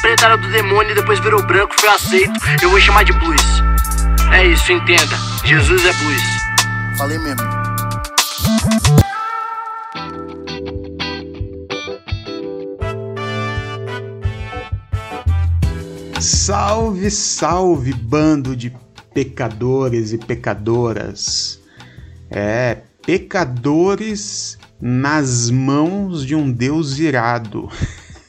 preta era do demônio e depois virou branco, foi aceito. Eu vou chamar de blues. É isso, entenda. Jesus é blues. Falei mesmo. Salve, salve, bando de pecadores e pecadoras. É, pecadores nas mãos de um Deus irado.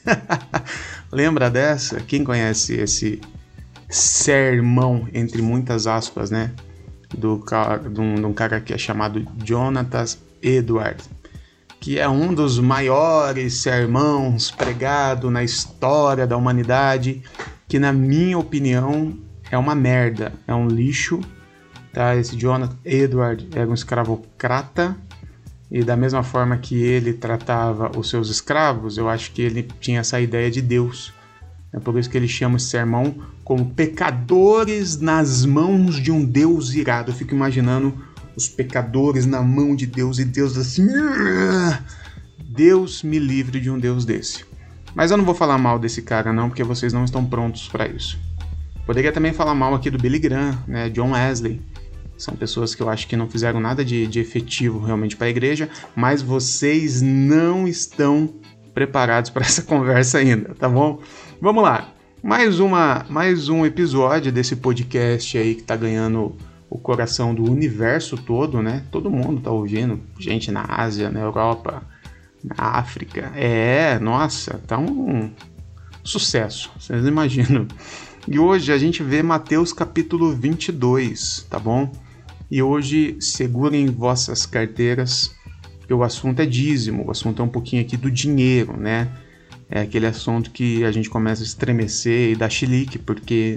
Lembra dessa? Quem conhece esse sermão, entre muitas aspas, né? Do, de, um, de um cara que é chamado Jonathan Edwards, que é um dos maiores sermãos pregado na história da humanidade, que na minha opinião é uma merda, é um lixo. Tá? Esse Jonathan Edwards era um escravocrata e da mesma forma que ele tratava os seus escravos, eu acho que ele tinha essa ideia de Deus. É por isso que ele chama esse sermão como pecadores nas mãos de um Deus irado. Eu fico imaginando os pecadores na mão de Deus e Deus assim. Deus me livre de um Deus desse. Mas eu não vou falar mal desse cara não, porque vocês não estão prontos para isso. Poderia também falar mal aqui do Billy Graham, né, John Wesley, são pessoas que eu acho que não fizeram nada de, de efetivo realmente para a igreja, mas vocês não estão preparados para essa conversa ainda, tá bom? Vamos lá. Mais, uma, mais um episódio desse podcast aí que tá ganhando o coração do universo todo, né? Todo mundo tá ouvindo, gente na Ásia, na Europa, na África. É, nossa, tá um sucesso, vocês imaginam. E hoje a gente vê Mateus capítulo 22, tá bom? E hoje segurem vossas carteiras, porque o assunto é dízimo, o assunto é um pouquinho aqui do dinheiro, né? É aquele assunto que a gente começa a estremecer e dar chilique, porque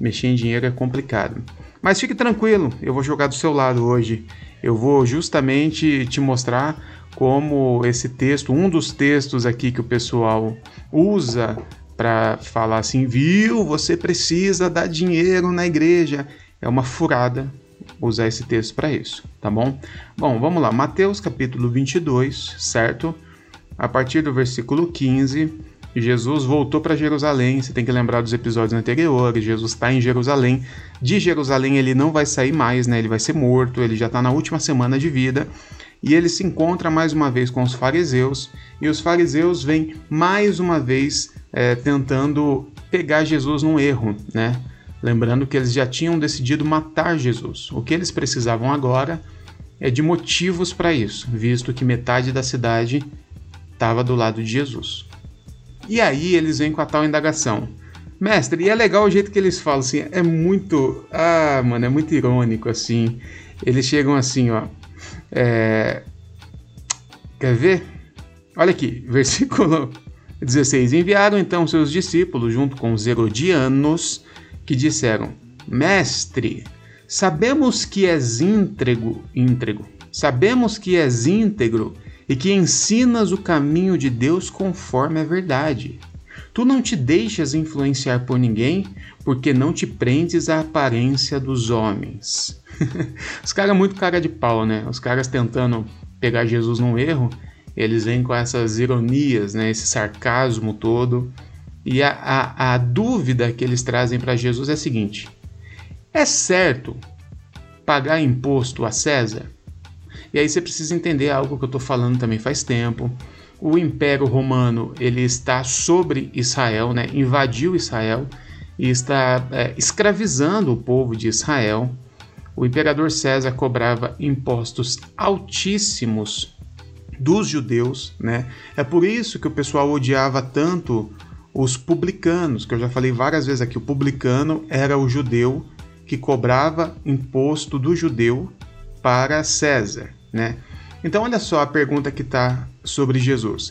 mexer em dinheiro é complicado. Mas fique tranquilo, eu vou jogar do seu lado hoje. Eu vou justamente te mostrar como esse texto, um dos textos aqui que o pessoal usa para falar assim, viu, você precisa dar dinheiro na igreja, é uma furada usar esse texto para isso, tá bom? Bom, vamos lá, Mateus capítulo 22, certo? A partir do versículo 15, Jesus voltou para Jerusalém. Você tem que lembrar dos episódios anteriores. Jesus está em Jerusalém. De Jerusalém ele não vai sair mais, né? Ele vai ser morto. Ele já está na última semana de vida. E ele se encontra mais uma vez com os fariseus. E os fariseus vêm mais uma vez é, tentando pegar Jesus num erro, né? Lembrando que eles já tinham decidido matar Jesus. O que eles precisavam agora é de motivos para isso, visto que metade da cidade estava do lado de Jesus. E aí eles vêm com a tal indagação. Mestre, e é legal o jeito que eles falam assim, é muito. Ah, mano, é muito irônico assim. Eles chegam assim, ó. É... Quer ver? Olha aqui, versículo 16. Enviaram então seus discípulos junto com os herodianos que disseram: Mestre, sabemos que és íntegro, íntegro, sabemos que és íntegro e que ensinas o caminho de Deus conforme a verdade. Tu não te deixas influenciar por ninguém, porque não te prendes à aparência dos homens. Os caras muito cara de pau, né? Os caras tentando pegar Jesus num erro, eles vêm com essas ironias, né? Esse sarcasmo todo. E a, a, a dúvida que eles trazem para Jesus é a seguinte: é certo pagar imposto a César? E aí você precisa entender algo que eu estou falando também faz tempo. O Império Romano ele está sobre Israel, né? invadiu Israel e está é, escravizando o povo de Israel. O imperador César cobrava impostos altíssimos dos judeus, né? É por isso que o pessoal odiava tanto os publicanos, que eu já falei várias vezes aqui, o publicano era o judeu que cobrava imposto do judeu para César, né? Então olha só a pergunta que está sobre Jesus.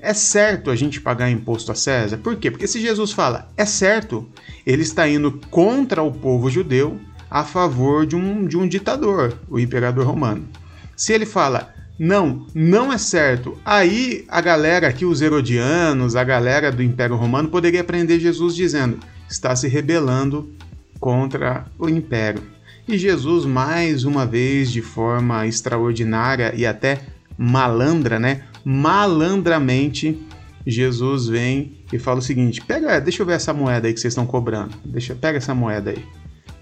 É certo a gente pagar imposto a César? Por quê? Porque se Jesus fala é certo, ele está indo contra o povo judeu a favor de um, de um ditador, o imperador romano. Se ele fala não, não é certo. Aí a galera aqui, os herodianos, a galera do Império Romano, poderia prender Jesus dizendo: está se rebelando contra o Império. E Jesus, mais uma vez, de forma extraordinária e até malandra, né? Malandramente, Jesus vem e fala o seguinte: pega, deixa eu ver essa moeda aí que vocês estão cobrando. Deixa, pega essa moeda aí.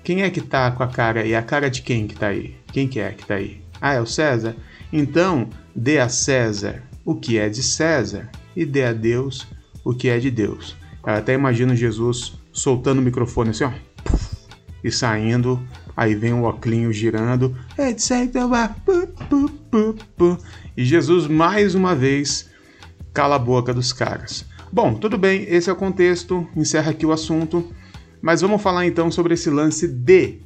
Quem é que tá com a cara aí? A cara de quem que tá aí? Quem que é que tá aí? Ah, é o César? Então, dê a César o que é de César e dê a Deus o que é de Deus. Eu até imagino Jesus soltando o microfone assim, ó, e saindo, aí vem o oclinho girando. E Jesus mais uma vez cala a boca dos caras. Bom, tudo bem, esse é o contexto, encerra aqui o assunto, mas vamos falar então sobre esse lance de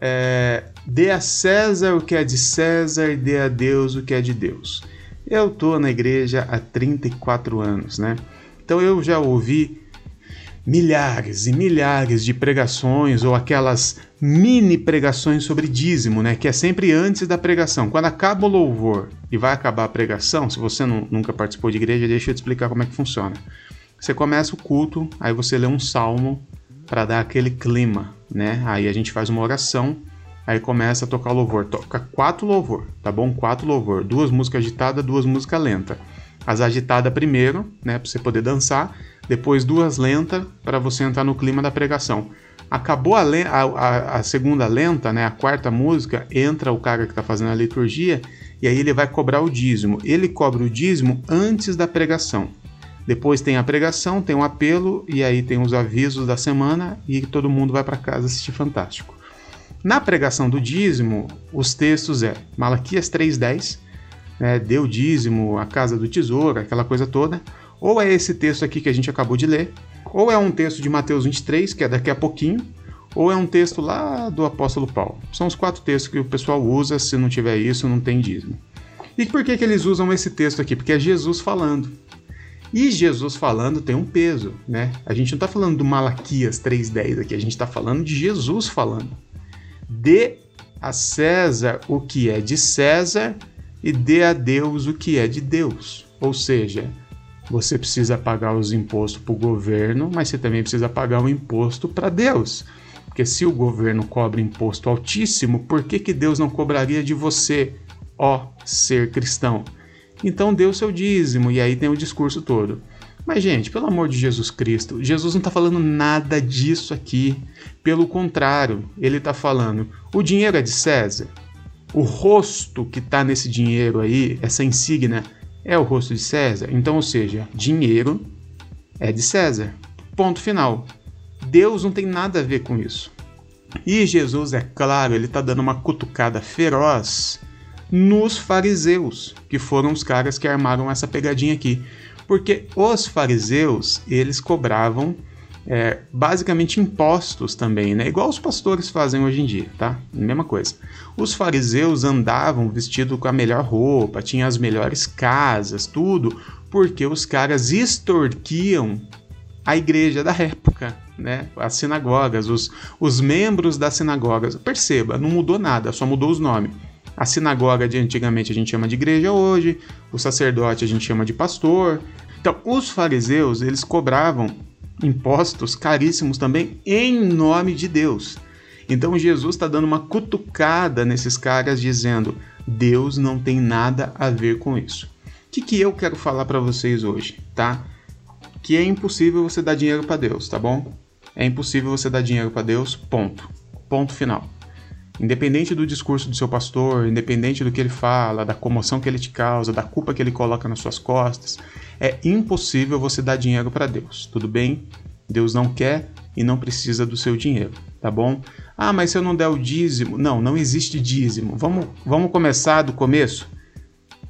é, dê a César o que é de César dê a Deus o que é de Deus. Eu tô na igreja há 34 anos, né? Então eu já ouvi milhares e milhares de pregações ou aquelas mini pregações sobre dízimo, né? Que é sempre antes da pregação. Quando acaba o louvor e vai acabar a pregação, se você não, nunca participou de igreja, deixa eu te explicar como é que funciona. Você começa o culto, aí você lê um salmo para dar aquele clima, né? Aí a gente faz uma oração, aí começa a tocar louvor. Toca quatro louvor, tá bom? Quatro louvor. Duas músicas agitadas, duas músicas lentas. As agitadas primeiro, né? Para você poder dançar depois duas lentas para você entrar no clima da pregação. Acabou a, a, a, segunda lenta, né, a quarta música, entra o cara que está fazendo a liturgia e aí ele vai cobrar o dízimo. Ele cobra o dízimo antes da pregação. Depois tem a pregação, tem o apelo e aí tem os avisos da semana e todo mundo vai para casa assistir Fantástico. Na pregação do dízimo, os textos é Malaquias 3:10, né, deu dízimo, a casa do tesouro, aquela coisa toda. Ou é esse texto aqui que a gente acabou de ler, ou é um texto de Mateus 23, que é daqui a pouquinho, ou é um texto lá do apóstolo Paulo. São os quatro textos que o pessoal usa, se não tiver isso, não tem dízimo. E por que, que eles usam esse texto aqui? Porque é Jesus falando. E Jesus falando tem um peso, né? A gente não está falando do Malaquias 3.10 aqui, a gente está falando de Jesus falando. Dê a César o que é de César e dê a Deus o que é de Deus. Ou seja, você precisa pagar os impostos para o governo, mas você também precisa pagar o imposto para Deus. Porque se o governo cobra imposto altíssimo, por que, que Deus não cobraria de você, ó ser cristão? Então dê o seu dízimo, e aí tem o discurso todo. Mas, gente, pelo amor de Jesus Cristo, Jesus não está falando nada disso aqui. Pelo contrário, ele está falando: o dinheiro é de César. O rosto que está nesse dinheiro aí, essa insígnia, é o rosto de César. Então, ou seja, dinheiro é de César. Ponto final. Deus não tem nada a ver com isso. E Jesus, é claro, ele está dando uma cutucada feroz nos fariseus, que foram os caras que armaram essa pegadinha aqui. Porque os fariseus, eles cobravam é, basicamente impostos também, né? Igual os pastores fazem hoje em dia, tá? Mesma coisa. Os fariseus andavam vestidos com a melhor roupa, tinham as melhores casas, tudo, porque os caras extorquiam a igreja da época, né? As sinagogas, os, os membros das sinagogas. Perceba, não mudou nada, só mudou os nomes. A sinagoga de antigamente a gente chama de igreja hoje, o sacerdote a gente chama de pastor. Então, os fariseus, eles cobravam impostos caríssimos também em nome de Deus. Então Jesus está dando uma cutucada nesses caras, dizendo: Deus não tem nada a ver com isso. O que, que eu quero falar para vocês hoje, tá? Que é impossível você dar dinheiro para Deus, tá bom? É impossível você dar dinheiro para Deus, ponto. Ponto final. Independente do discurso do seu pastor, independente do que ele fala, da comoção que ele te causa, da culpa que ele coloca nas suas costas, é impossível você dar dinheiro para Deus, tudo bem? Deus não quer e não precisa do seu dinheiro, tá bom? Ah, mas se eu não der o dízimo. Não, não existe dízimo. Vamos, vamos começar do começo?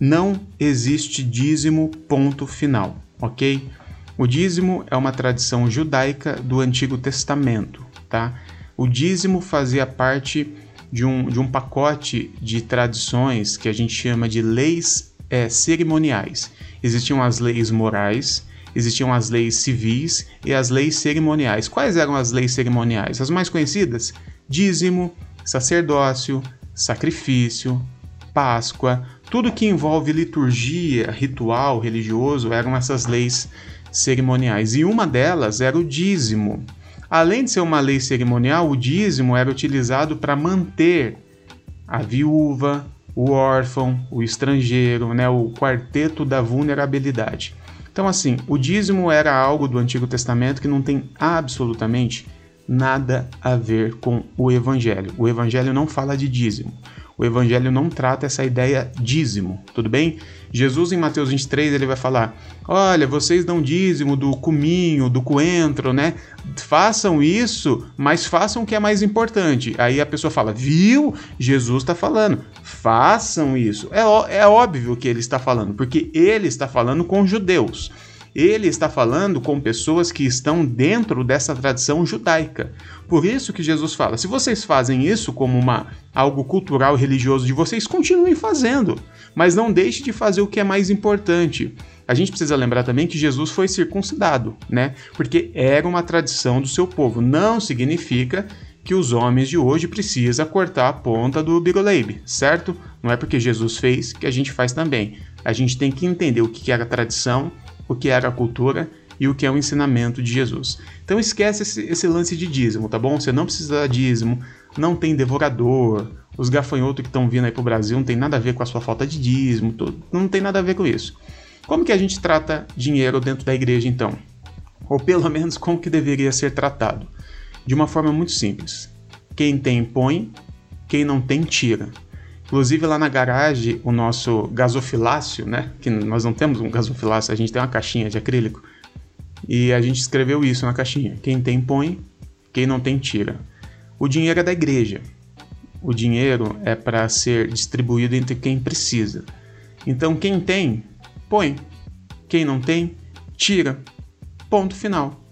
Não existe dízimo, ponto final, ok? O dízimo é uma tradição judaica do Antigo Testamento, tá? O dízimo fazia parte de um, de um pacote de tradições que a gente chama de leis é, cerimoniais. Existiam as leis morais, existiam as leis civis e as leis cerimoniais. Quais eram as leis cerimoniais? As mais conhecidas? Dízimo, sacerdócio, sacrifício, Páscoa, tudo que envolve liturgia, ritual religioso eram essas leis cerimoniais. E uma delas era o dízimo. Além de ser uma lei cerimonial, o dízimo era utilizado para manter a viúva, o órfão, o estrangeiro, né, o quarteto da vulnerabilidade. Então, assim, o dízimo era algo do Antigo Testamento que não tem absolutamente nada a ver com o Evangelho. O Evangelho não fala de dízimo. O Evangelho não trata essa ideia dízimo, tudo bem? Jesus em Mateus 23 ele vai falar: Olha, vocês dão dízimo do cominho, do coentro, né? Façam isso, mas façam o que é mais importante. Aí a pessoa fala: Viu? Jesus está falando, façam isso. É, é óbvio que ele está falando, porque ele está falando com judeus ele está falando com pessoas que estão dentro dessa tradição judaica. Por isso que Jesus fala: se vocês fazem isso como uma algo cultural e religioso de vocês, continuem fazendo, mas não deixe de fazer o que é mais importante. A gente precisa lembrar também que Jesus foi circuncidado, né? Porque era uma tradição do seu povo. Não significa que os homens de hoje precisam cortar a ponta do bigoleibe, certo? Não é porque Jesus fez que a gente faz também. A gente tem que entender o que era tradição o que era a cultura e o que é o ensinamento de Jesus. Então esquece esse, esse lance de dízimo, tá bom? Você não precisa de dízimo, não tem devorador, os gafanhotos que estão vindo aí pro Brasil não tem nada a ver com a sua falta de dízimo, não tem nada a ver com isso. Como que a gente trata dinheiro dentro da igreja então? Ou pelo menos como que deveria ser tratado? De uma forma muito simples. Quem tem põe, quem não tem tira. Inclusive lá na garagem, o nosso gasofilácio, né? Que nós não temos um gasofilácio, a gente tem uma caixinha de acrílico. E a gente escreveu isso na caixinha. Quem tem, põe. Quem não tem, tira. O dinheiro é da igreja. O dinheiro é para ser distribuído entre quem precisa. Então, quem tem, põe. Quem não tem, tira. Ponto final.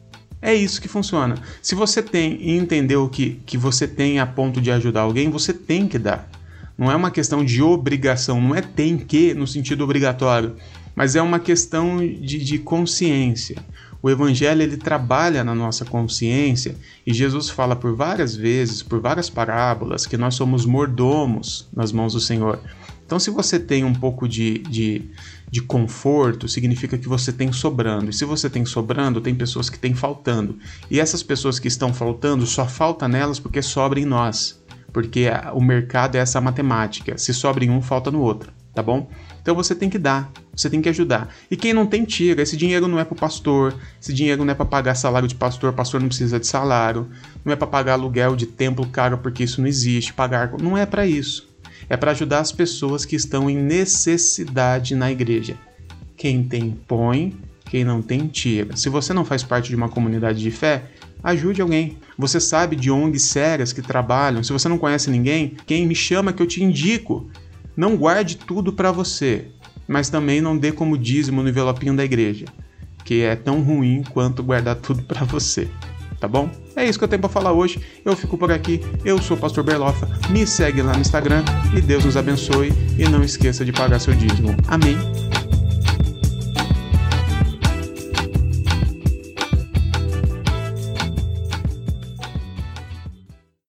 É isso que funciona. Se você tem e entendeu que, que você tem a ponto de ajudar alguém, você tem que dar. Não é uma questão de obrigação, não é tem que no sentido obrigatório, mas é uma questão de, de consciência. O Evangelho ele trabalha na nossa consciência e Jesus fala por várias vezes, por várias parábolas, que nós somos mordomos nas mãos do Senhor. Então, se você tem um pouco de, de, de, conforto, significa que você tem sobrando. E se você tem sobrando, tem pessoas que têm faltando. E essas pessoas que estão faltando, só falta nelas porque sobra em nós porque o mercado é essa matemática. Se sobra em um, falta no outro, tá bom? Então você tem que dar, você tem que ajudar. E quem não tem, tira. Esse dinheiro não é para o pastor, esse dinheiro não é para pagar salário de pastor, pastor não precisa de salário, não é para pagar aluguel de templo caro, porque isso não existe, pagar. Não é para isso. É para ajudar as pessoas que estão em necessidade na igreja. Quem tem, põe, quem não tem, tira. Se você não faz parte de uma comunidade de fé, ajude alguém. Você sabe de ONGs sérias que trabalham. Se você não conhece ninguém, quem me chama que eu te indico. Não guarde tudo para você, mas também não dê como dízimo no envelopinho da igreja, que é tão ruim quanto guardar tudo para você. Tá bom? É isso que eu tenho para falar hoje. Eu fico por aqui. Eu sou o Pastor Berlofa. Me segue lá no Instagram e Deus nos abençoe e não esqueça de pagar seu dízimo. Amém.